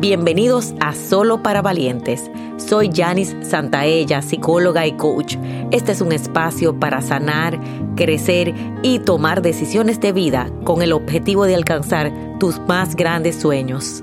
Bienvenidos a Solo para Valientes. Soy Janice Santaella, psicóloga y coach. Este es un espacio para sanar, crecer y tomar decisiones de vida con el objetivo de alcanzar tus más grandes sueños.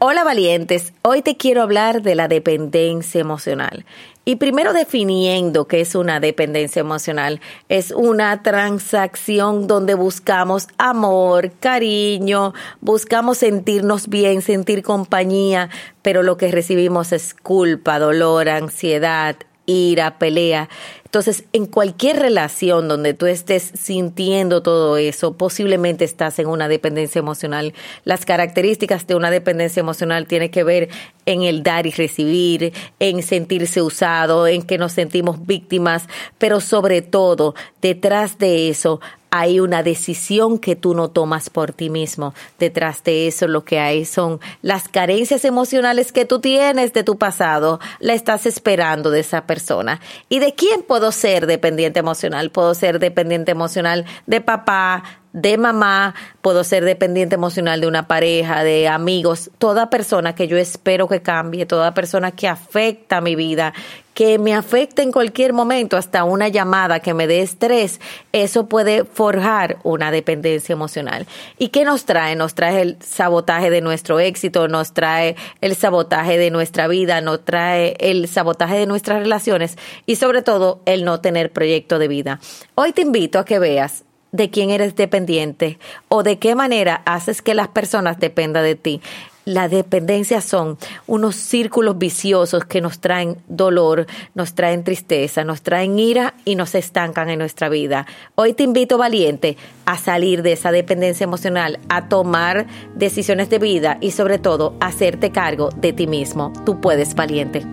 Hola valientes, hoy te quiero hablar de la dependencia emocional. Y primero definiendo qué es una dependencia emocional, es una transacción donde buscamos amor, cariño, buscamos sentirnos bien, sentir compañía, pero lo que recibimos es culpa, dolor, ansiedad, ira, pelea. Entonces, en cualquier relación donde tú estés sintiendo todo eso, posiblemente estás en una dependencia emocional. Las características de una dependencia emocional tienen que ver en el dar y recibir, en sentirse usado, en que nos sentimos víctimas, pero sobre todo, detrás de eso hay una decisión que tú no tomas por ti mismo. Detrás de eso lo que hay son las carencias emocionales que tú tienes de tu pasado, la estás esperando de esa persona. ¿Y de quién puedo ser dependiente emocional? Puedo ser dependiente emocional de papá, de mamá, puedo ser dependiente emocional de una pareja, de amigos, toda persona que yo espero que cambie, toda persona que afecta mi vida, que me afecte en cualquier momento, hasta una llamada que me dé estrés, eso puede forjar una dependencia emocional. ¿Y qué nos trae? Nos trae el sabotaje de nuestro éxito, nos trae el sabotaje de nuestra vida, nos trae el sabotaje de nuestras relaciones y sobre todo el no tener proyecto de vida. Hoy te invito a que veas de quién eres dependiente o de qué manera haces que las personas dependan de ti. La dependencia son unos círculos viciosos que nos traen dolor, nos traen tristeza, nos traen ira y nos estancan en nuestra vida. Hoy te invito, valiente, a salir de esa dependencia emocional, a tomar decisiones de vida y sobre todo a hacerte cargo de ti mismo. Tú puedes, valiente.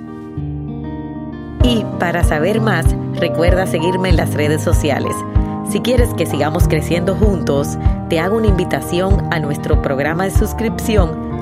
Y para saber más, recuerda seguirme en las redes sociales. Si quieres que sigamos creciendo juntos, te hago una invitación a nuestro programa de suscripción